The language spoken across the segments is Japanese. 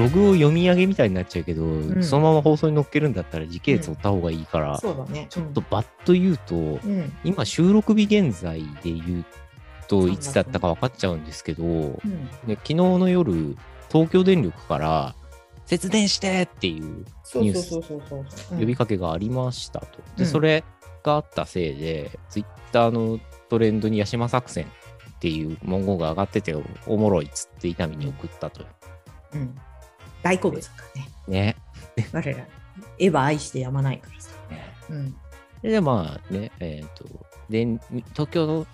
ログを読み上げみたいになっちゃうけど、んそのまま放送に載っけるんだったら時系列追った方がいいから、そうだね。ちょっとバッと言うと、うん。今収録日現在で言うと3いつだったか分かっちゃうんですけど、うん。で昨日の夜東京電力から節電してっていうそうそうそうそうそう。うん呼びかけがありましたと。で、うんそれがあったせいで、ツイッターのトレンドにヤシマ作戦っていう文言が上がってて、おもろいっつって伊丹に送ったと。うん。大好物だからね。ね。我ら、エヴァ愛してやまないからさ。ねうん。で、まあね、えっ、と、で、東京の、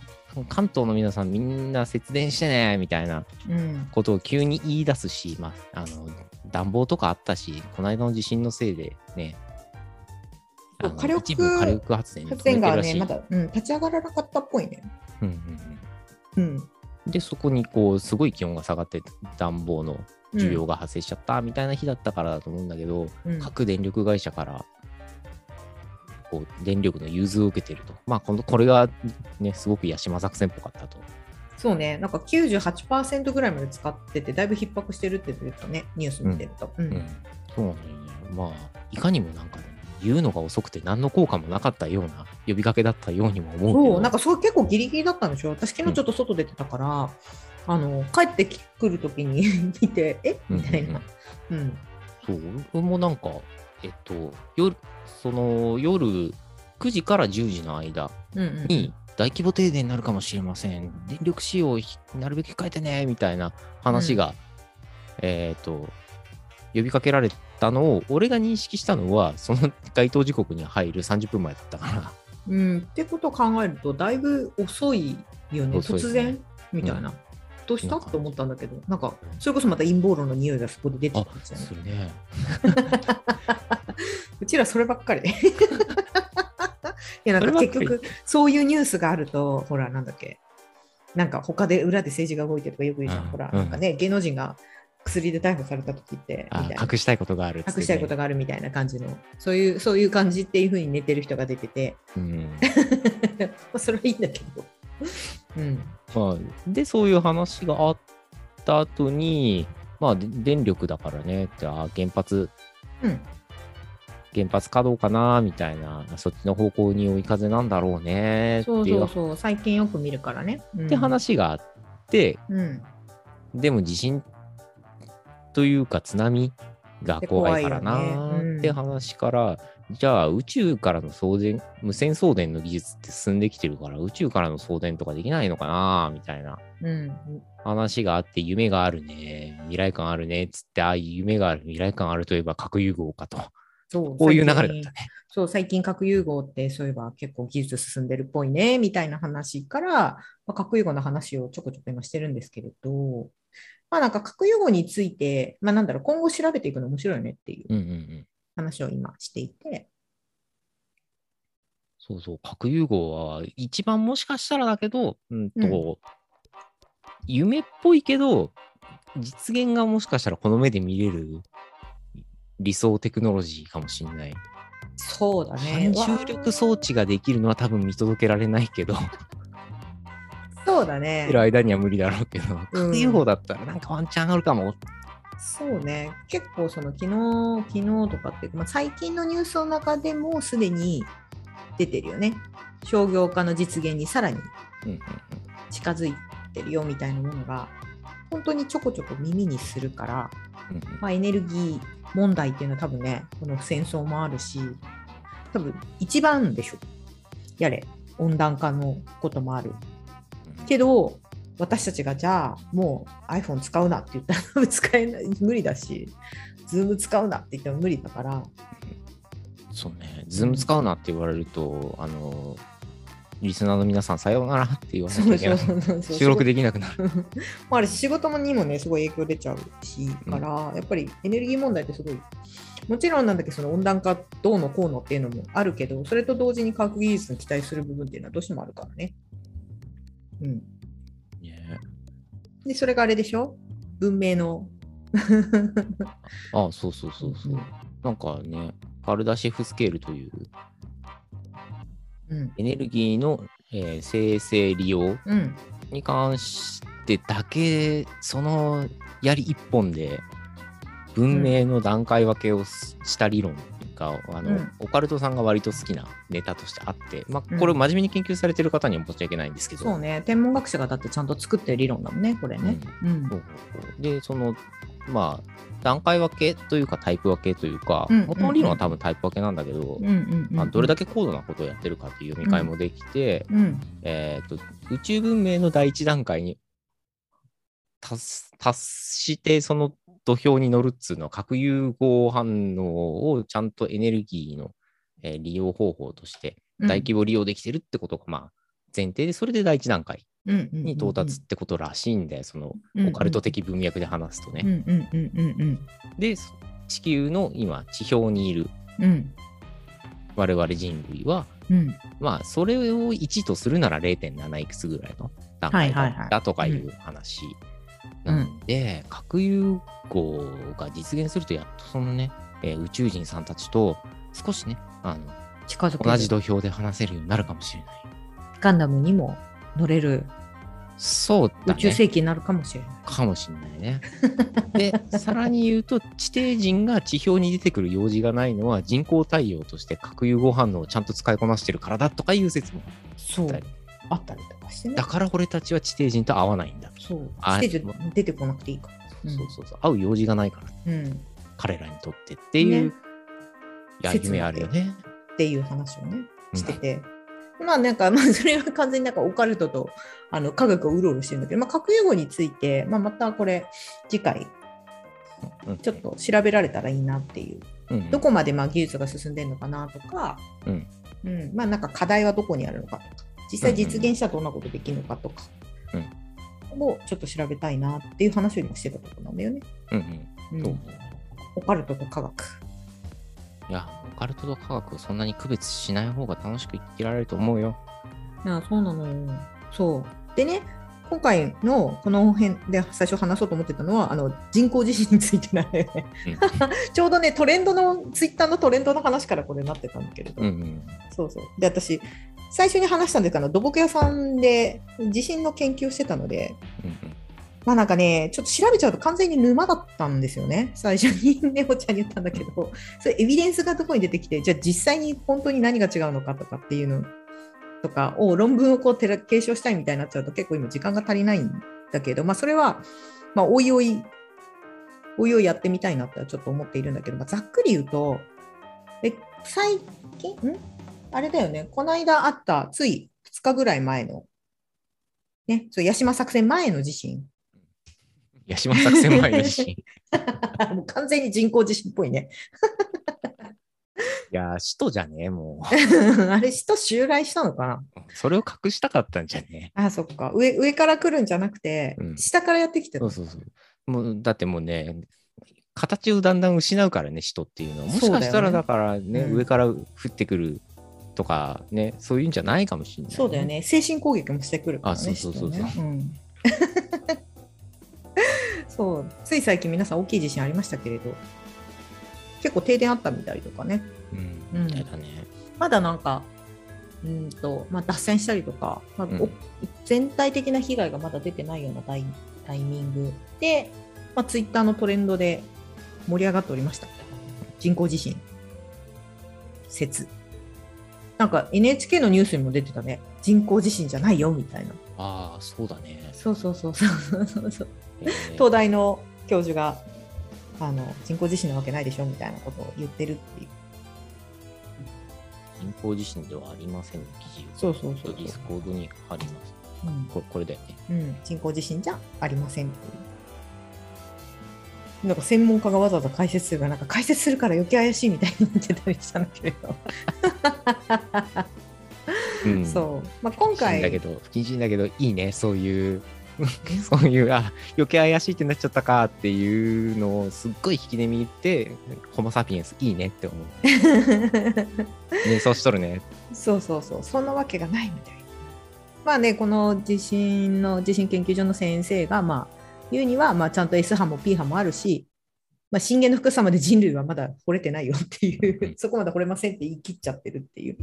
関東の皆さんみんな節電してねみたいなうん。ことを急に言い出すし、まあ、あの暖房とかあったし、この間の地震のせいでね、火力火力発電発電がね、まだ、うん、立ち上がらなかったっぽいね。うんうんうんうん。で、そこにこう、すごい気温が下がって、暖房の需要が発生しちゃったみたいな日だったからだと思うんだけど、うん各電力会社から、こう、電力の融通を受けてると。まあ、このこれがね、すごく八島作戦っぽかったと。そうね、なんか98%ぐらいまで使ってて、だいぶ逼迫してるって言ったね、ニュース見てると。うんうん。そうなんだよね。まあ、いかにもなんかね、言うのが遅くて何の効果もなかったような呼びかけだったようにも思うけど。そう、なんかそう結構ギリギリだったんでしょ私昨日ちょっと外出てたから、あの、帰ってくるときに 見て、え？みたいな。うん。そう、俺もなんか、えっと、夜、その夜9時から10時の間うんうんに大規模停電になるかもしれません。電力使用をひなるべく控えてね、みたいな話が、えっと、呼びかけられたのを、俺が認識したのは、その該当時刻に入る30分前だったから、うん、ってことを考えると、だいぶ遅いよね、突然？みたいな。うん。どうした？と思ったんだけど、なんか、それこそまた陰謀論の匂いがそこで出てあきたんですよね。ね。うちらそればっかり。で。いや、なんか結局、そういうニュースがあると、ほら、なんだっけ、なんか他で裏で政治が動いてるとかよく言うじゃん。うんほら、うんなんかね、芸能人が薬で逮捕された時って。隠したいことがある隠したいことがあるみたいな感じの、そういう、そういう感じっていうふうに寝てる人が出てて、うん まあそれはいいんだけど。うん。まあ、で、そういう話があった後に、まあ、で電力だからねって、あ原発、うん。原発稼働かなみたいな、そっちの方向に追い風なんだろうねってそういうそうそう、最近よく見るからね。うん、って話があって、うん。でも地震というか津波が怖いからなって話から、じゃあ宇宙からの送電、無線送電の技術って進んできてるから、宇宙からの送電とかできないのかなみたいなうん。話があって、夢があるね、未来感あるねっつって、ああいう夢がある、未来感あるといえば核融合かと。そうこういう流れだったね。そう、最近核融合ってそういえば結構技術進んでるっぽいね、みたいな話から、まあ、核融合の話をちょこちょこ今してるんですけれど、まあなんか核融合について、まあなんだろう、今後調べていくの面白いよねっていううんうんうん。話を今していて、そうそう、核融合は一番もしかしたらだけど、うんと、うん夢っぽいけど、実現がもしかしたらこの目で見れる理想テクノロジーかもしれない。そうだね。反重力装置ができるのは多分見届けられないけど、そうだねい。る間には無理だろうけど、だったらなんかワンチャンあるかも。そうね。結構その昨日、昨日とかってまあ、最近のニュースの中でもすでに出てるよね。商業化の実現にさらに近づいてるよみたいなものが本当にちょこちょこ耳にするから、うんうんまあ、エネルギー問題っていうのは多分ねこの戦争もあるし多分一番でしょ。やれ。温暖化のこともある。けど私たちがじゃあもう iPhone 使うなって言ったら 使えない。無理だし Zoom 使うなって言っても無理だから。そうね、ズーム使うなって言われると、あの、リスナーの皆さんさようならって言わなきゃいけない。収録できなくなる。もあるし仕事にもねすごい影響出ちゃうしから、やっぱりエネルギー問題ってすごいもちろんなんだけどその温暖化どうのこうのっていうのもあるけどそれと同時に科学技術に期待する部分っていうのはどうしてもあるからね。うん、ねでそれがあれでしょ？文明の あそうそうそうそう。なんかね、パルダシェフスケールといううん。エネルギーの、えー生成利用うん。に関してだけ、そのやり一本で文明の段階分けをしした理論が、あのうんオカルトさんが割と好きなネタとしてあって、まあ、うんこれ真面目に研究されてる方には申し訳ないんですけど、そうね。天文学者がだってちゃんと作ってる理論だもんね、これね。うん。で、その、まあ、段階分けというかタイプ分けというか、うん元の理論は多分タイプ分けなんだけど、うんうんうん。まあ、どれだけ高度なことをやってるかっていう読み替えもできて、うん。えーと宇宙文明の第一段階に達して、その土俵に乗るっつうのは、核融合反応をちゃんとエネルギーの、えー利用方法として大規模利用できてるってことが、まあ、前提で、それで第一段階模に到達ってことらしいんで、そのうんオカルト的文脈で話すとね。で、地球の今、地表にいるうん。我々人類は、うん。まあ、それを1とするなら0.7いくつぐらいの段階だとかいう話なんで、核融合が実現すると、やっとそのね、えー宇宙人さんたちと少しね、あの近づく同じ土俵で話せるようになるかもしれない。ガンダムにも乗れるそうだ宇宙ね。世紀になるかもしれない。かもしれないね。で、さらに言うと、地底人が地表に出てくる用事がないのは、人工太陽として核融合反応をちゃんと使いこなしてるからだとかいう説もそうあったり。あったりとかしてねだ。から俺たちは地底人と合わないんだ。そう。あステージ出てこなくていいから。そうそうそう。会う用事がないから、うん。彼らにとってっていう、ねいや、説夢あるよね。っていう話をね、うんしてて。まあなんか、まあそれは完全になんかオカルトとあの科学をうろうろしてるんだけど、まあ核融合について、まあまたこれ次回うんちょっと調べられたらいいなっていう。うんどこまでまあ技術が進んでるのかなとか、うんうんまあなんか課題はどこにあるのかとか、実際実現したらどんなことできるのかとか、をちょっと調べたいなっていう話を今してたところなんだよね。うんううんう。オカルトと科学。いや、オカルトと科学をそんなに区別しない方が楽しく生きられると思うよ。いやそうなのよ。そう。でね、今回のこの辺で最初話そうと思ってたのは、あの人工地震についてなんだよね。ちょうどね、トレンドの、ツイッターのトレンドの話からこれなってたんだけれど、うんうん。そうそう。で、私、最初に話したんですけど、土木屋さんで地震の研究をしてたので、うんうんまあなんかね、ちょっと調べちゃうと完全に沼だったんですよね。最初にネオちゃんに言ったんだけど、それエビデンスがどこに出てきて、じゃあ実際に本当に何が違うのかとかっていうのとかを論文をこう継承したいみたいになっちゃうと結構今時間が足りないんだけど、まあそれは、まあおいおい、おいおいやってみたいなってちょっと思っているんだけど、まあ、ざっくり言うと、え最近、ん？あれだよね、この間あったつい2日ぐらい前の、ね、そう、八島作戦前の地震。八島作戦前の地震。い もう完全に人工地震っぽいね。や、首都じゃねえ、も あれ、人襲来したのかな？う。それを隠したかったんじゃねあ、そっか上。上から来るんじゃなくて、うん下からやってきてえ。るそうそうそう。もう、だってもうね、形をだんだん失うからね、首都っていうのは。もしかしたらだからね、うん上から降ってくるとかね、そういうんじゃないかもしれない、そうだよ。ね。精神攻撃もしてくるからね。あそうそうそうそう人ねうんそう。つい最近皆さん大きい地震ありましたけれど、結構停電あったみたいとかね。うん。うんだね。まだなんか、うんと、まあ、脱線したりとか、まあうんお全体的な被害がまだ出てないようなタイタイミングで、まあ、ツイッターのトレンドで盛り上がっておりました。人工地震説。なんか NHK のニュースにも出てたね。人工地震じゃないよみたいな。ああ、そうだね。そうそうそうそうそうそう。えー東大の教授があの人工地震なわけないでしょみたいなことを言ってるっていう。人工地震ではありません、記事そうそうそうそうディスコードに貼ります。うんこれこれだよね。うん、人工地震じゃありませんっていう。なんか専門家がわざわざ解説するが、なんか解説するから余計怪しいみたいになってたりしたんだけれど。うん そう。まあ、今不謹慎だけ回、ど、不謹慎だけど、いいね、そういう、そういう、あ、余計怪しいってなっちゃったかっていうのをすっごい引きで見て、ホモ・サピエンスいいねって思う。ね、そうしとるね。そうそうそう、そんなわけがないみたいな。まあね、この地震の、地震研究所の先生が、まあ、言うには、まあ、ちゃんと S 波も P 波もあるし、まあ、震源の深さまで人類はまだ掘れてないよっていうう、ん そこまで掘れませんって言い切っちゃってるっていう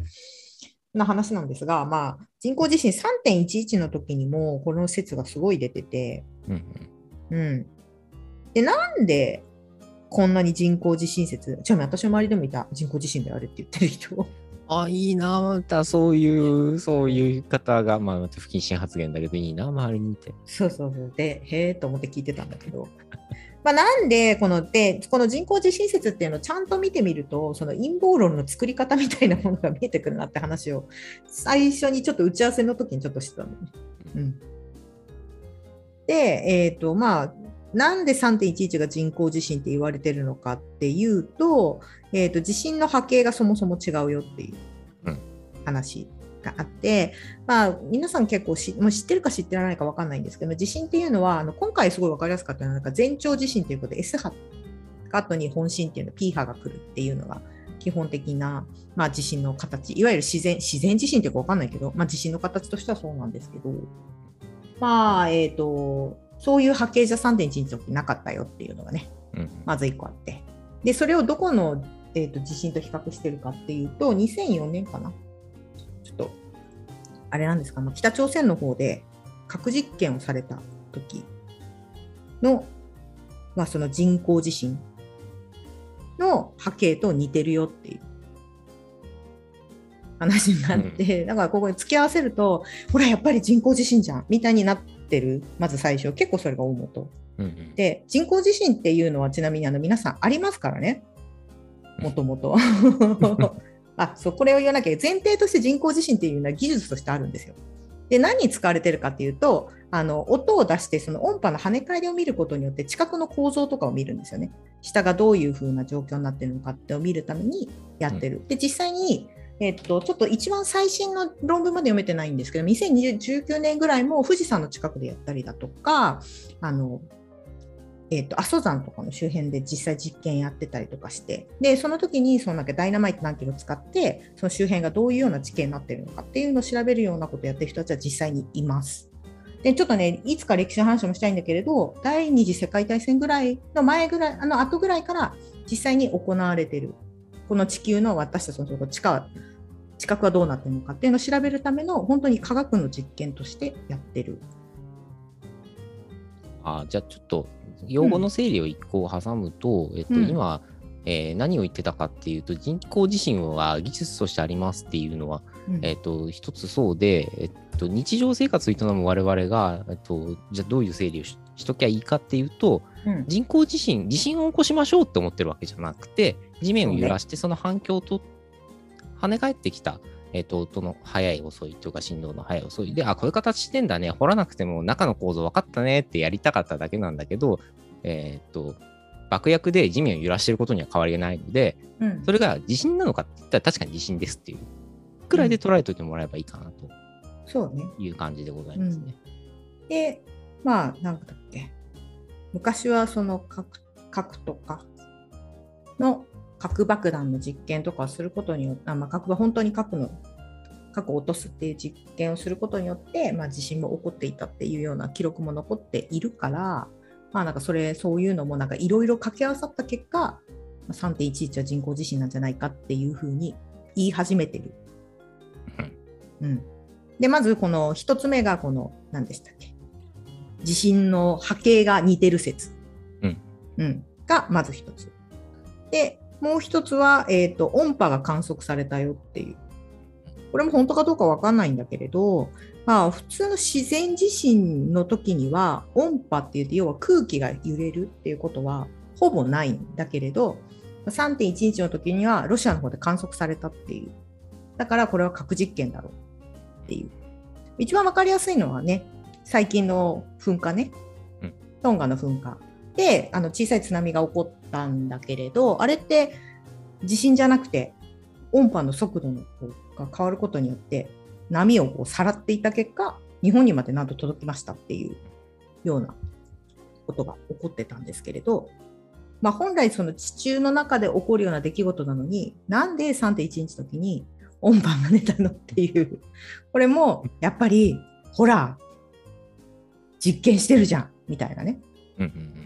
な話なんですが、まあ、人工地震3.11の時にもこの説がすごい出てて、うんうん。で、なんでこんなに人工地震説、ちなみに私の周りでもいた人工地震であれって言ってる人。あ、いいな、またそういう、そういう方が、まあ、また不謹慎発言だけど、いいな、周りにいて。そうそうそう。で、へえと思って聞いてたんだけど。まあ、なんでこのでこの人工地震説っていうのをちゃんと見てみるとその陰謀論の作り方みたいなものが見えてくるなって話を最初にちょっと打ち合わせの時にちょっとしてたのね。うん、で、えーとまあ、なんで3.11が人工地震って言われてるのかっていうと,、えーと地震の波形がそもそも違うよっていううん。話があって、まあ、皆さん結構しもう知ってるか知ってないか分かんないんですけど地震っていうのはあの今回すごい分かりやすかったのはなんか前兆地震ということで S 波後に本震っていうの P 波が来るっていうのが基本的な、まあ、地震の形いわゆる自然自然地震っていうか分かんないけど、まあ、地震の形としてはそうなんですけどまあえっ、とそういう波形じゃ3.1日ってなかったよっていうのがねうんまず1個あって。で、それをどこの、えー、と地震と比較してるかっていうと、2004年かな。あれなんですか、まあ、北朝鮮の方で核実験をされた時の、まあ、その人工地震の波形と似てるよっていう話になって、だからここに付き合わせると、ほら、やっぱり人工地震じゃんみたいになってる、まず最初、結構それが大元。うんうん。で人工地震っていうのはちなみにあの皆さんありますからね。もともと。あそうこれを言わなきゃ前提として人工地震っていうのは技術としてあるんですよ。で何に使われてるかっていうとあの音を出してその音波の跳ね返りを見ることによって近くの構造とかを見るんですよね。下がどういう風な状況になってるのかってを見るためにやってる。で実際にえっと、ちょっと一番最新の論文まで読めてないんですけど2019年ぐらいも富士山の近くでやったりだとかあのえー、と阿蘇山とかの周辺で実際実験やってたりとかしてでその時にそのなんかダイナマイト何キロ使ってその周辺がどういうような地形になってるのかっていうのを調べるようなことをやってる人たちは実際にいます。でちょっとねいつか歴史の話もしたいんだけれど第二次世界大戦ぐらいの前ぐらいあの後ぐらいから実際に行われてるこの地球の私たちのその地下地殻はどうなってるのかっていうのを調べるための本当に科学の実験としてやってる。あじゃあちょっと用語の整理を一個挟むと、えっと、うん。今、えー何を言ってたかっていうと人工地震は技術としてありますっていうのは、うん。えっと、一つそうで、えっと、日常生活を営む我々が、えっと、じゃあどういう整理をししときゃいいかっていうとうん。人工地震地震を起こしましょうって思ってるわけじゃなくて地面を揺らしてその反響と跳ね返ってきた、えっと、音の速い遅いというか振動の速い遅いであこういう形してんだね。掘らなくても中の構造分かったねってやりたかっただけなんだけどえっと爆薬で地面を揺らしてることには変わりがないのでうん。それが地震なのかって言ったら確かに地震ですっていうくらいで捉えておいてもらえばいいかなとそうね。いう感じでございますね。で、まあ、なんだっけ、昔はその核核とかの核爆弾の実験とかをすることによって、あまあ、核は本当に核の核を落とすっていう実験をすることによって、まあ、地震も起こっていたっていうような記録も残っているから、まあ、なんかそれそういうのもなんかいろいろ掛け合わさった結果、まあ3.11は人工地震なんじゃないかっていうふうに言い始めてる。うん、でまずこの一つ目がこの何でしたっけ？地震の波形が似てる説、うん。うん、がまず一つ。でもう一つは、えーと音波が観測されたよっていう。これも本当かどうかわかんないんだけれど、まあ、普通の自然地震の時には音波って言って要は空気が揺れるっていうことはほぼないんだけれど3.11の時にはロシアの方で観測されたっていう。だからこれは核実験だろうっていう。一番わかりやすいのはね最近の噴火ね、うん。トンガの噴火であの小さい津波が起こったんだけれどあれって地震じゃなくて音波の速度のが変わることによって波をこうさらっていた結果日本にまでなんと届きましたっていうようなことが起こってたんですけれど、まあ、本来その地中の中で起こるような出来事なのになんで3.1日の時に音波が出たのっていうこれもやっぱりほら実験してるじゃんみたいなね。うんうんうん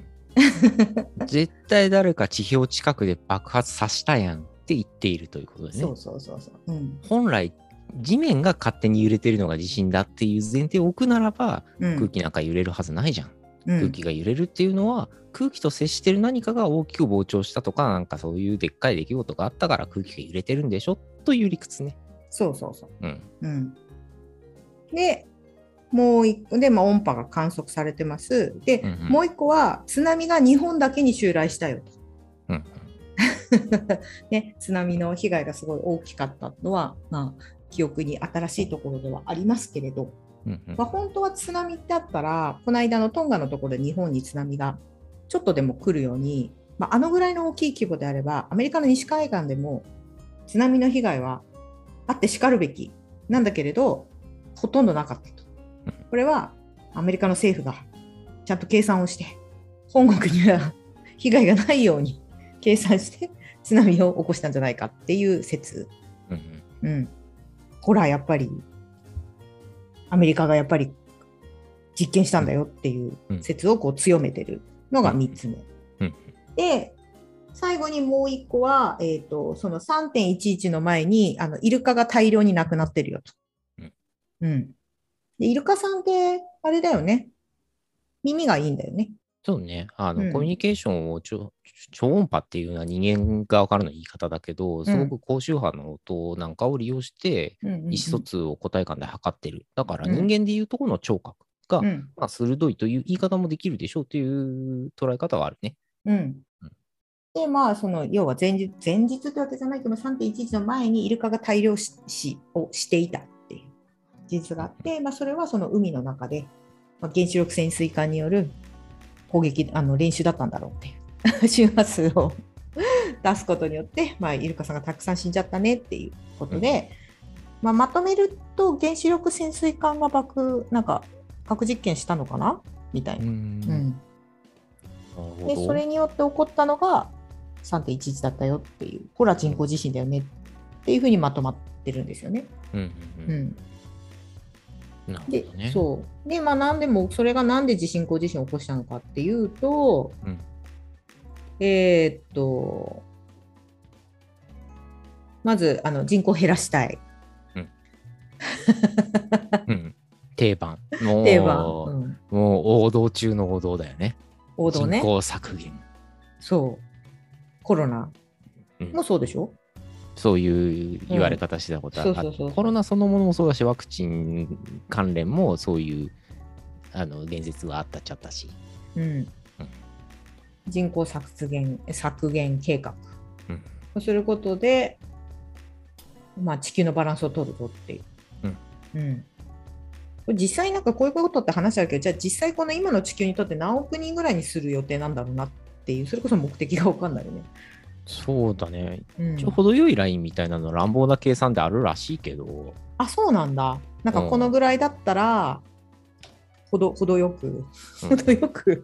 絶対誰か地表近くで爆発させたやんって言っているということですね。そうそうそうそう。うん本来地面が勝手に揺れてるのが地震だっていう前提を置くならば、うん空気なんか揺れるはずないじゃん。うん空気が揺れるっていうのは、空気と接してる何かが大きく膨張したとか、なんかそういうでっかい出来事があったから空気が揺れてるんでしょ？という理屈ね。そうそうそう。うん。うん、で、もう一個で、まあ、音波が観測されてます。で、うんうんもう一個は津波が日本だけに襲来したよと。うん ね、津波の被害がすごい大きかったのは、まあ、記憶に新しいところではありますけれど、うんうんまあ、本当は津波ってあったら、この間のトンガのところで日本に津波がちょっとでも来るように、まあ、あのぐらいの大きい規模であれば、アメリカの西海岸でも津波の被害はあってしかるべきなんだけれど、ほとんどなかったと。これはアメリカの政府がちゃんと計算をして、本国には 被害がないように計算して津波を起こしたんじゃないかっていう説。うんうんうん。ほら、やっぱり、アメリカがやっぱり実験したんだよっていう説をこう強めてるのが3つ目。うんで、最後にもう1個は、えっ、と、その3.11の前に、あの、イルカが大量に亡くなってるよと。うん。うん。で、イルカさんって、あれだよね。耳がいいんだよね。そうね。あの、うんコミュニケーションを超超音波っていうのは人間側からの言い方だけど、すごく高周波の音なんかを利用して、意思疎通を個体間で測ってる。だからうん人間でいうところの聴覚が、うん。まあ、鋭いという言い方もできるでしょうという捉え方はあるね。うんうん。で、まあ、その、要は前日、前日ってわけじゃないけど、3.11の前にイルカが大量死死をしていた事実があって、まあ、それはその海の中で、まあ、原子力潜水艦による攻撃、あの練習だったんだろうっていう。周波数を 出すことによって、まあ、イルカさんがたくさん死んじゃったねっていうことで、まあ、まとめると原子力潜水艦が爆、なんか核実験したのかな？みたいな。ん。うん。で、ど。それによって起こったのが3.11だったよっていう、これは人工地震だよねっていうふうにまとまってるんですよね。うんううん。うんん、でね。そう。で、まあ、なんでも、それがなんで地震工地震を起こしたのかっていうと、うんえーっと、まずあの人口減らしたい。うん 定番。もう定番、うんもう王道中の王道だよね。王道ね人。口削減。そう。コロナうんもそうでしょ？そういう言われ方したことある、うんコロナそのものもそうだし、ワクチン関連もそういうあの言説があったっちゃったし。うん。人口削減削減計画うんをすることで、まあ、地球のバランスを取るぞっていう。うん実際なんかこういうことって話あるけど、じゃあ実際この今の地球にとって何億人ぐらいにする予定なんだろうなっていう、それこそ目的が分かんないよね。そうだね。うんちょ程よいラインみたいなの乱暴な計算であるらしいけど、あ、そうなんだ。なんかこのぐらいだったら、ほど程よく、うん程よく、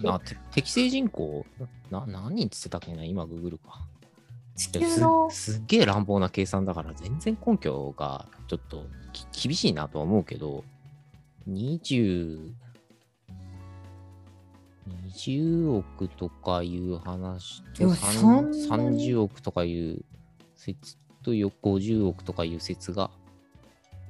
適正人口な何人っつってたっけな今ググるか。地球の、すすっげえ乱暴な計算だから全然根拠がちょっとき厳しいなとは思うけど、20、20億とかいう話といやさんそんなに30億とかいう説とよ50億とかいう説が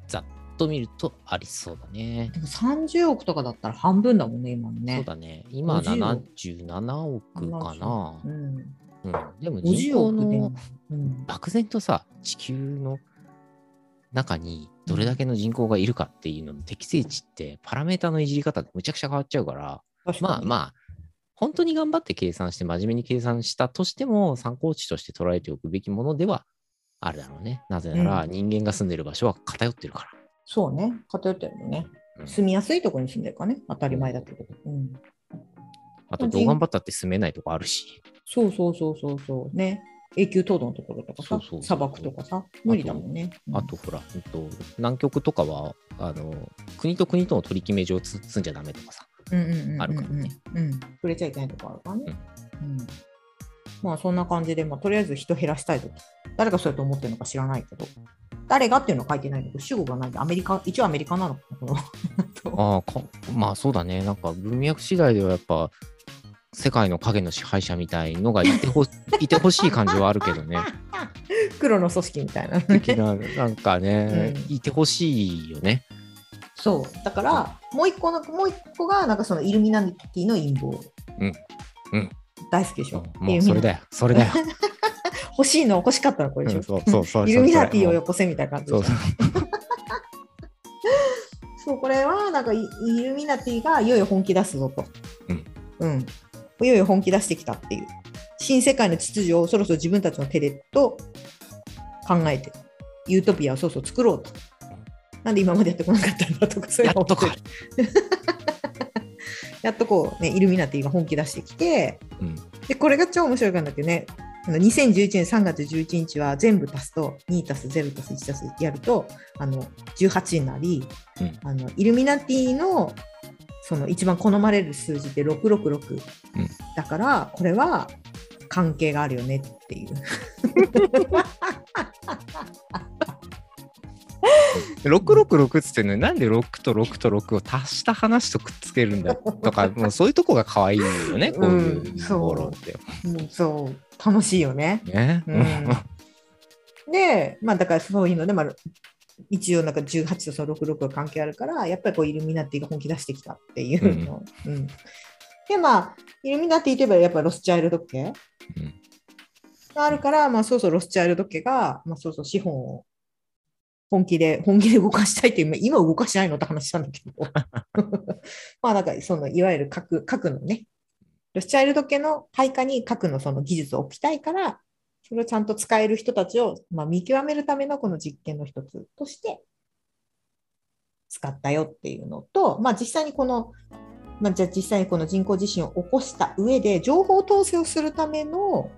ざっと見るとありそうだね。でも30億とかだったら半分だもんね、今のね。そうだね。今50億77億かな。うん。うん、でも人50口の。うん。漠然とさ、地球の中にどれだけの人口がいるかっていうのの適正値って、パラメータのいじり方でむちゃくちゃ変わっちゃうから、まあまあ、本当に頑張って計算して、真面目に計算したとしても、参考値として捉えておくべきものではあるだろうね。なぜなら、うん人間が住んでる場所は偏ってるかそうね、偏ってるのね。ら。うん住みやすいところに住んでるからね、当たり前だけど。うん。あと、どう頑張ったって住めないとこあるし。そうそうそうそうそう。ね。永久凍土のところとかさそうそうそう、砂漠とかさ、無理だもんね。うんあと、ほら、えっと、南極とかは、あの、国と国との取り決め上つ住んじゃダメとかさ。うんうんうんうんうんあるからね。うん。触れちゃいけないとこあるからね。うん。まあそんな感じで、まあ、とりあえず人減らしたいと。誰がそうやって思ってるのか知らないけど。誰がっていうのは書いてないんだけど、主語がないんで、アメリカ、一応アメリカなのかなこのああか、まあそうだね。なんか文脈次第ではやっぱ、世界の影の支配者みたいのがいてほ いてほしい感じはあるけどね。黒の組織みたいな。的な、なんかね、うんいてほしいよね。そう。だから、もう一個の、もう一個が、なんかそのイルミナティの陰謀。うんうん大好きでしょ。もうそれだよ。よ、それだよ。欲しいの欲しかったのこれでしょ。うんそうそうそう。イルミナティをよよこせみたいな感じでしょそうそう。そう、これはなんかイイルミナティがいよいよ本気出すぞと。うん。うん。いよいよ本気出してきたっていう。新世界の秩序をそろそろ自分たちの手でと考えて、ユートピアをそうそう作ろうと。なんで今までやってこなかったんだとか、そういうやっとか。やっとこうね、イルミナティが本気出してきて、うんで、これが超面白いんだけどね、あの2011年3月11日は全部足すと、2足す0足す1足すやると、あの、18になり、うんあの、イルミナティの、その一番好まれる数字って666、うんだから、これは関係があるよねっていう。666っつってんのになんで6と6と6を足した話とくっつけるんだとか、もうそういうとこが可愛いよね、こういううんそうものって。うんそう、楽しいよね。ね。うんで、まあだからそういうので、まあ、一応なんか18とその66が関係あるから、やっぱりこうイルミナティが本気出してきたっていうの。うんで、まあ、イルミナティといえばやっぱロスチャイルド家うんがあるから、まあそうそうロスチャイルド家が、まあそうそう資本を本気で、本気で動かしたいっていう、まあ今動かしないのって話したんだけど。まあなんかそのいわゆる核、核のね、ロスチャイルド家の配下に核のその技術を置きたいから、それをちゃんと使える人たちを、まあ、見極めるためのこの実験の一つとして使ったよっていうのと、まあ、実際にこの、まあ、じゃあ実際にこの人工地震を起こした上で情報統制をするための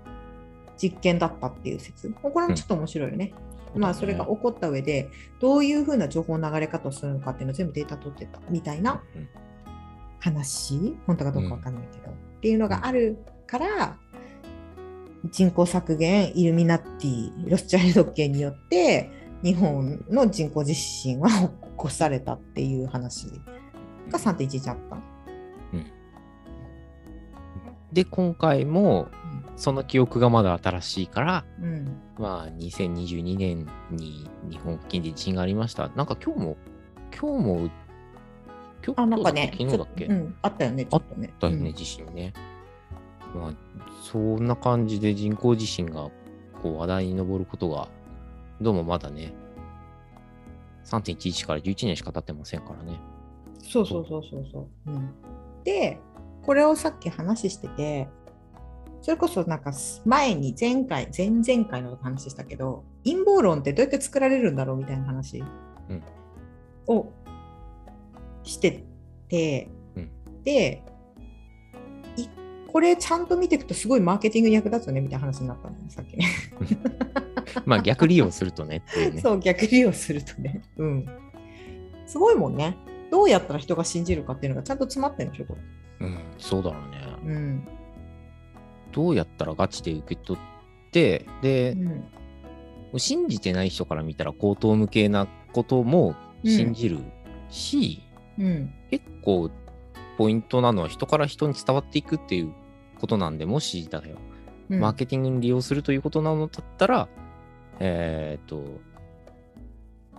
実験だったっていう説。これもちょっと面白いよね。まあ、それが起こった上で、どういうふうな情報の流れ方をするのかっていうのを全部データ取ってたみたいなうん話、本当かどうかわかんないけど、っていうのがあるから、人口削減、イルミナティ、ロスチャイルド家によって、日本の人工地震は起こされたっていう話が3.11あった。で、今回も、その記憶がまだ新しいから、うん。まあ、2022年に日本付近で地震がありました。なんか今日も、今日も、今日あ、なんかね、昨日だっけ？うん、あったよね、ちょっとね。だよね、地震ね。まあ、そんな感じで人工地震がこう話題に上ることが、どうもまだね、3.11から11年しか経ってませんからね。そうそうそうそうそう。うん、で、これをさっき話してて、それこそなんか前に前回、前々回の話したけど、陰謀論ってどうやって作られるんだろうみたいな話うんをしてて、うんでい、これちゃんと見ていくとすごいマーケティングに役立つよねみたいな話になったのね、さっきね。まあ逆利用するとねっていうね。そう、逆利用するとね。うん。すごいもんね。どうやったら人が信じるかっていうのがちゃんと詰まってるんでしょ、これ。うん、そうだろうね。うん。どうやったらガチで受け取って、でう、ん信じてない人から見たら口頭無形なことも信じるし、うん。結構ポイントなのは人から人に伝わっていくっていうことなんで、もしだよ、うんマーケティングに利用するということなのだったら、えーっと、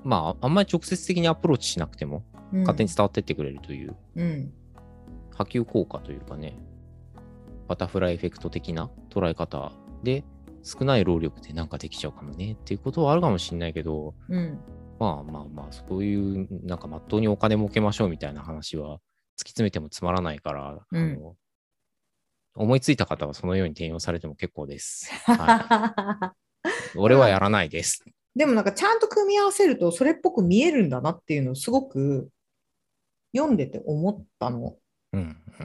まあ、あんまり直接的にアプローチしなくても、勝手に伝わってってくれるといううん。波及効果というかね、バタフライエフェクト的な捉え方で、少ない労力でなんかできちゃうかもねっていうことはあるかもしれないけど、うん。まあまあまあ、そういう、なんかまっとうにお金儲けましょうみたいな話は突き詰めてもつまらないから、うんあの思いついた方はそのように転用されても結構です。は 俺はやらないです。でもなんかちゃんと組み合わせるとそれっぽく見えるんだなっていうのをすごく読んでて思ったの。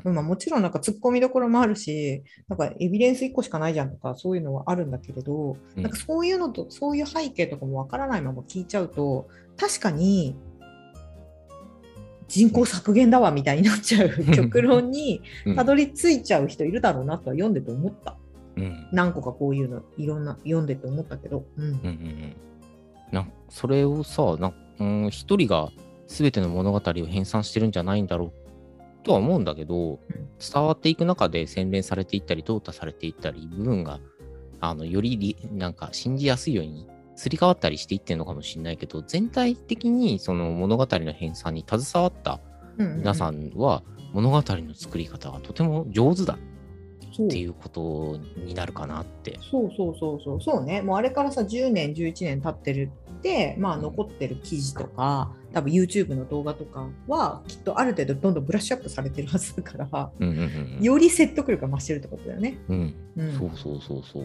うん。まあ、もちろんなんか突っ込みどころもあるし、なんかエビデンス1個しかないじゃんとかそういうのはあるんだけれど、うんなんかそういうのとそういう背景とかもわからないまま聞いちゃうと確かに人口削減だわみたいになっちゃう 極論にうんたどり着いちゃう人いるだろうなとは読んでて思った。うん。何個かこういうのいろんな読んでて思ったけど。うんうんうんうん。なんそれをさ、なんうん一人が全ての物語を編纂してるんじゃないんだろうとは思うんだけど、伝わっていく中で洗練されていったり、淘汰されていったり、部分が、あの、よりり、なんか信じやすいようにすり替わったりしていってるのかもしれないけど、全体的にその物語の編纂に携わった皆さんんは、物語の作り方がとても上手だそうっていうことになるかなって。そうそうそうそう。そうね。もうあれからさ10年11年経ってるってまあ残ってる記事とか多分 YouTube の動画とかはきっとある程度どんどんブラッシュアップされてるはずだからうんうんうんより説得力が増してるってことだよね、うん。うん。うん、そうそうそうそう。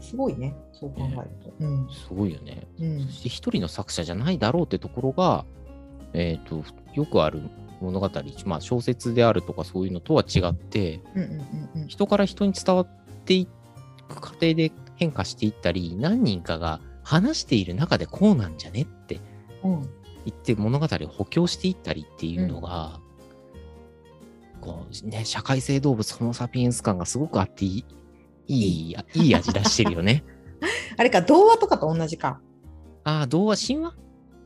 すごいね。そう考えると、うん。すごいよね。うん。そして一人の作者じゃないだろうってところが、えっ、と、よくある物語、まあ小説であるとかそういうのとは違って、人から人に伝わっていく過程で変化していったり、何人かが話している中でこうなんじゃねってうん。言って物語を補強していったりっていうのが、こうね、社会性動物ホモ・サピエンス感がすごくあっていい、いい、いい。味出してるよね。あれか童話とかと同じか。ああ、童話、神話？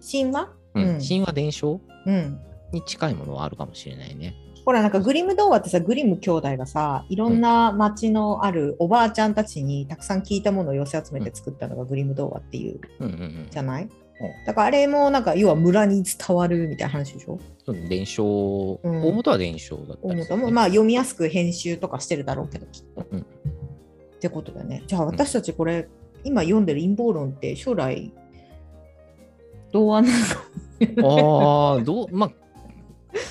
神話？うん、うん。神話伝承？うんに近いものはあるかもしれないね。ほらなんかグリム童話ってさグリム兄弟がさいろんな町のあるおばあちゃんたちにたくさん聞いたものを寄せ集めて作ったのがグリム童話っていううんうんうんじゃない？だからあれもなんか要は村に伝わるみたいな話でしょ？伝承、うん大元は伝承だった大りね。元もまあ読みやすく編集とかしてるだろうけどきっと。うんってことだよね。じゃあ私たちこれ、今読んでる陰謀論って将来童話なの？ああ、どう、まあ、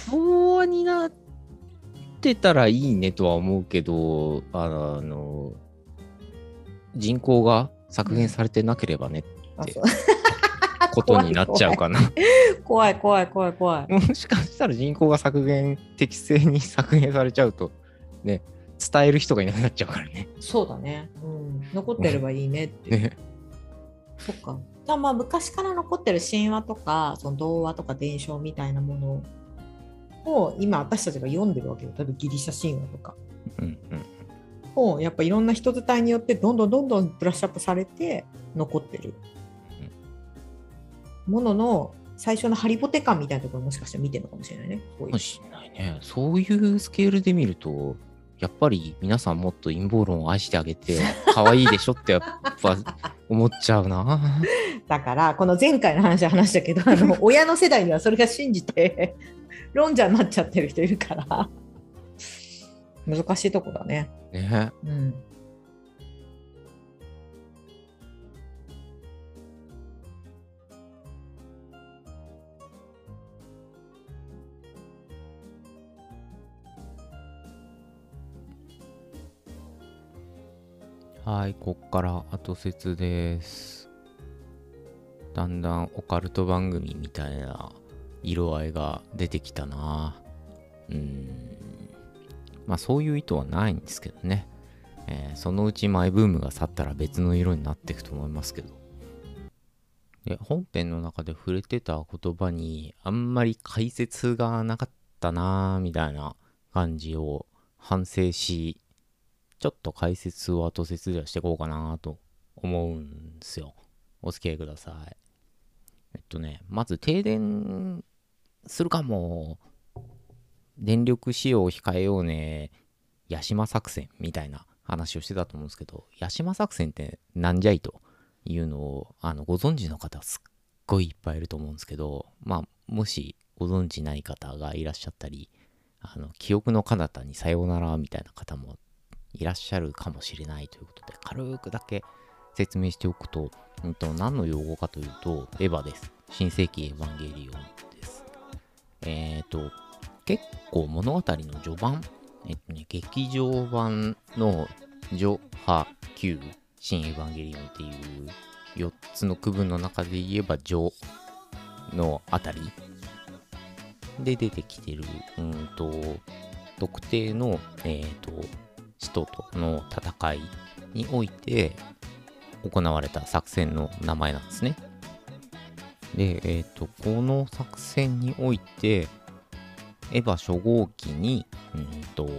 童話になってたらいいねとは思うけど、あの、人口が削減されてなければね、あそう ことになっちゃうかな。怖い怖い怖い怖い。もしかしたら人口が削減、適正に削減されちゃうと、ね、伝える人がいなくなっちゃうからね。そうだね。うん、残ってればいいねって。ねそっか。まあ昔から残ってる神話とかその童話とか伝承みたいなものを今私たちが読んでるわけよ。例えばギリシャ神話とか。うんをやっぱいろんな人伝いによってどんどんどんどんブラッシュアップされて残ってるものの最初のハリボテ感みたいなところもしかしたら見てるのかもしれないね。かもしれないね。そういうスケールで見ると、やっぱり皆さんもっと陰謀論を愛してあげて、可愛いでしょってやっぱ思っちゃうな。だからこの前回の話は話したけどあの親の世代にはそれが信じて論者になっちゃってる人いるから難しいとこだね。ね。うんはい、こっから後説です。だんだんオカルト番組みたいな色合いが出てきたな。うん。まあそういう意図はないんですけどね。えーそのうちマイブームが去ったら別の色になっていくと思いますけど。で、本編の中で触れてた言葉にあんまり解説がなかったなみたいな感じを反省し、ちょっと解説を後説ではしていこうかなと思うんですよ。お付き合いください。とね、まず停電するかも。電力使用を控えようね。ヤシマ作戦みたいな話をしてたと思うんですけど、ヤシマ作戦ってなんじゃいというのをあのご存知の方すっごいいっぱいいると思うんですけど、まあ、もしご存知ない方がいらっしゃったり、あの記憶の彼方にさようならみたいな方もいらっしゃるかもしれないということで、軽くだけ説明しておくと、うんと、何の用語かというと、エヴァです。新世紀エヴァンゲリオンです。えっ、と、結構物語の序盤、えっとね、劇場版の序波旧新エヴァンゲリオンっていう4つの区分の中で言えば序のあたりで出てきてる、うんと、特定の、えっ、と、使徒との戦いにおいて行われた作戦の名前なんですね。で、えっ、と、この作戦において、エヴァ初号機に、うんと、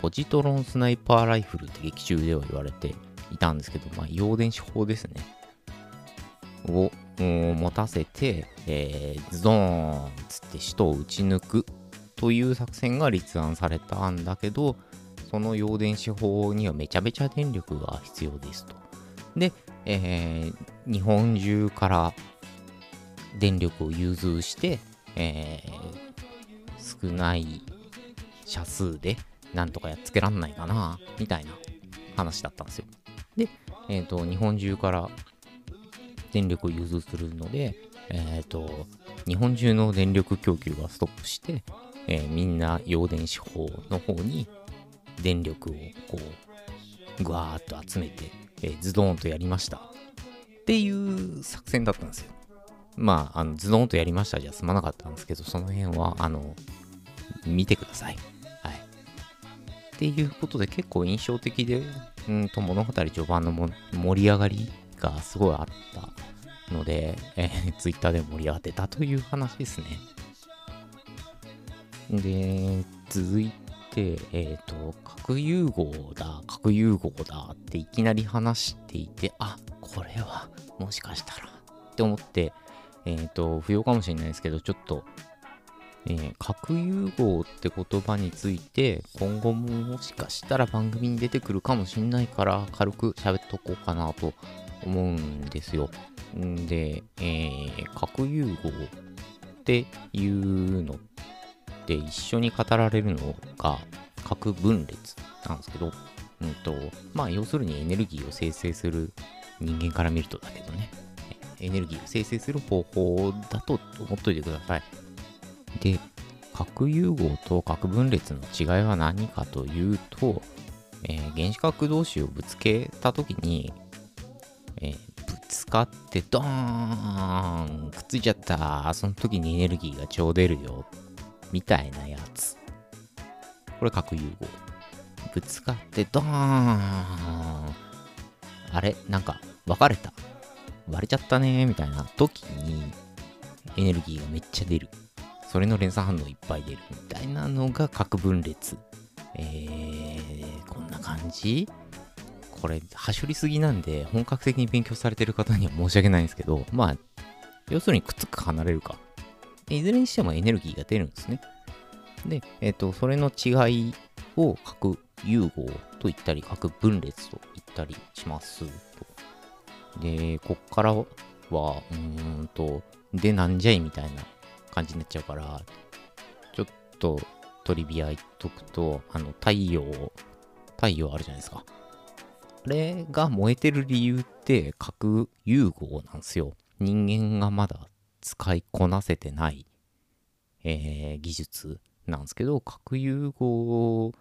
ポジトロンスナイパーライフルって劇中では言われていたんですけど、まあ、陽電子砲ですね。を持たせて、えーズドーンっつって使徒を撃ち抜くという作戦が立案されたんだけど、その陽電子法にはめちゃめちゃ電力が必要ですと。で、えー、日本中から電力を融通して、えー、少ない社数でなんとかやっつけらんないかな、みたいな話だったんですよ。で、えっ、ー、と、日本中から電力を融通するので、えっ、ー、と、日本中の電力供給がストップして、えー、みんな陽電子法の方に電力をこう、ぐわーっと集めて、えー、ズドーンとやりました。っていう作戦だったんですよ。まあ、あのズドンとやりましたじゃ済まなかったんですけど、その辺は、あの、見てください。はい。っていうことで結構印象的で、うんと物語序盤の盛り上がりがすごいあったので、えー、ツイッターで盛り上がってたという話ですね。で、続いて、え、ー、と、核融合だ、核融合だっていきなり話していて、あ、これはもしかしたらって思って、えっ、ー、と、不要かもしれないですけど、ちょっと、えー、核融合って言葉について、今後ももしかしたら番組に出てくるかもしれないから、軽く喋っとこうかなと思うんですよ。んで、えー、核融合っていうのって一緒に語られるのが核分裂なんですけど、うんと、まあ要するにエネルギーを生成する人間から見るとだけどね、エネルギーを生成する方法だと思っといてください。で、核融合と核分裂の違いは何かというと、えー、原子核同士をぶつけたときに、えー、ぶつかってドーンくっついちゃった。その時にエネルギーが超出るよ。みたいなやつ。これ核融合。ぶつかってドーンあれ？なんか分かれた割れちゃったねみたいな時にエネルギーがめっちゃ出る。それの連鎖反応いっぱい出るみたいなのが核分裂。えー、こんな感じ？これ、はしょりすぎなんで、本格的に勉強されてる方には申し訳ないんですけど、まあ、要するにくっつくか離れるか。いずれにしてもエネルギーが出るんですね。で、えっ、ー、と、それの違いを核融合と言ったり、核分裂と言ったりしますと。で、こっからは、うーんと、で、なんじゃいみたいな感じになっちゃうから、ちょっとトリビア言っとくと、あの、太陽、太陽あるじゃないですか。あれが燃えてる理由って核融合なんですよ。人間がまだ使いこなせてない、えー、技術なんですけど、核融合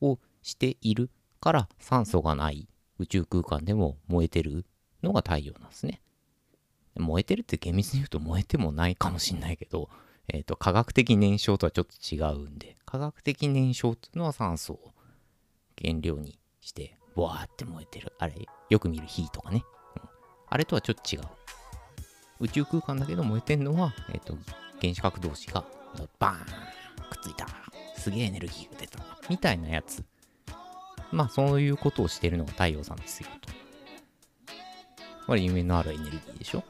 をしているから酸素がない宇宙空間でも燃えてるのが太陽なんですね。燃えてるって厳密に言うと燃えてもないかもしんないけど、え、ー、と、科学的燃焼とはちょっと違うんで、科学的燃焼っていうのは酸素を原料にして、ボワーって燃えてる。あれ、よく見る火とかね。うん、あれとはちょっと違う。宇宙空間だけど燃えてんのは、えっ、ー、と、原子核同士がバーンくっついた。すげえエネルギーが出た。みたいなやつ。まあ、そういうことをしてるのが太陽さんですよと。これ夢のあるエネルギーでしょ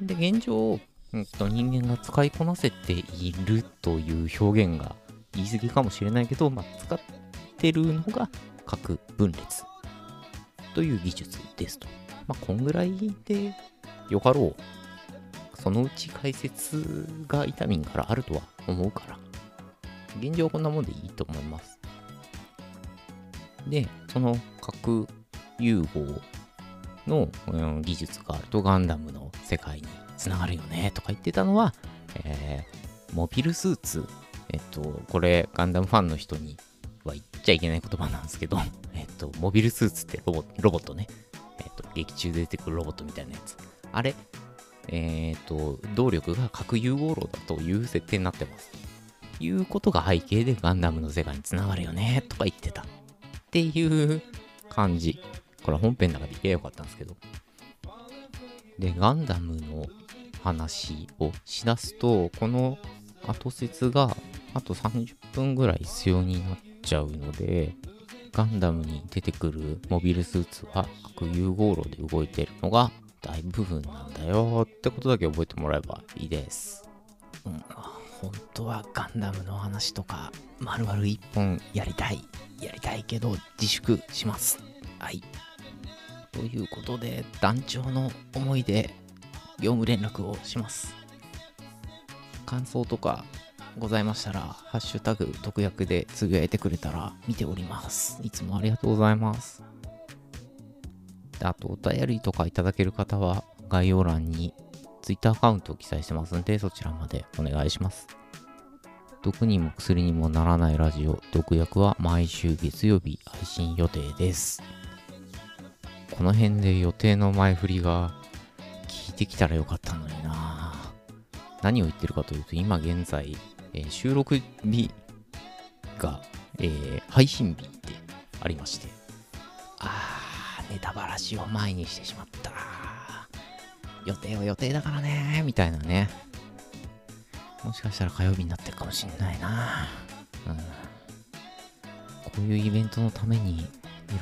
で、現状、うんと、人間が使いこなせているという表現が言い過ぎかもしれないけど、まあ、使ってるのが核分裂という技術ですと。まあ、こんぐらいでよかろう。そのうち解説がイタミンからあるとは思うから、現状こんなもんでいいと思います。で、その核融合の、うん、技術があるとガンダムの世界につながるよねとか言ってたのは、えー、モビルスーツ。えっと、これガンダムファンの人には言っちゃいけない言葉なんですけど、えっと、モビルスーツってロボロボットね。えっと、劇中で出てくるロボットみたいなやつ。あれ、えっと、動力が核融合炉だという設定になってます。いうことが背景でガンダムの世界につながるよねとか言ってた。っていう感じ。これ本編の中で言えばよかったんですけど。で、ガンダムの話をしだすと、この後説があと30分ぐらい必要になっちゃうので、ガンダムに出てくるモビルスーツは核融合炉で動いてるのが大部分なんだよってことだけ覚えてもらえばいいです。うん、本当はガンダムの話とか、まるまる一本やりたい。やりたいけど、自粛します。はい。ということで、団長の思いで、業務連絡をします。感想とかございましたら、ハッシュタグ、特約でつぶやいてくれたら見ております。いつもありがとうございます。あと、お便りとかいただける方は、概要欄に Twitter アカウントを記載してますんで、そちらまでお願いします。毒にも薬にもならないラジオ、毒薬は毎週月曜日配信予定です。この辺で予定の前振りが聞いてきたらよかったのにな何を言ってるかというと、今現在、えー収録日が、えー配信日ってありまして、あー、ネタばらしを前にしてしまった。予定は予定だからねみたいなね。もしかしたら火曜日になってるかもしんないな。うん。こういうイベントのために、い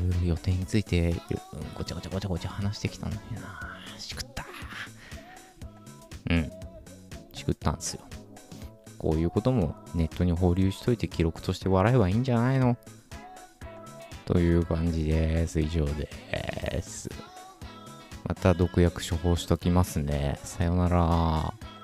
ろいろ予定について、ごちゃごちゃごちゃごちゃ話してきたのにな。しくった。うん。しくったんですよ。こういうこともネットに放流しといて記録として笑えばいいんじゃないの？という感じです。以上です。また毒薬処方しときますね。さよなら。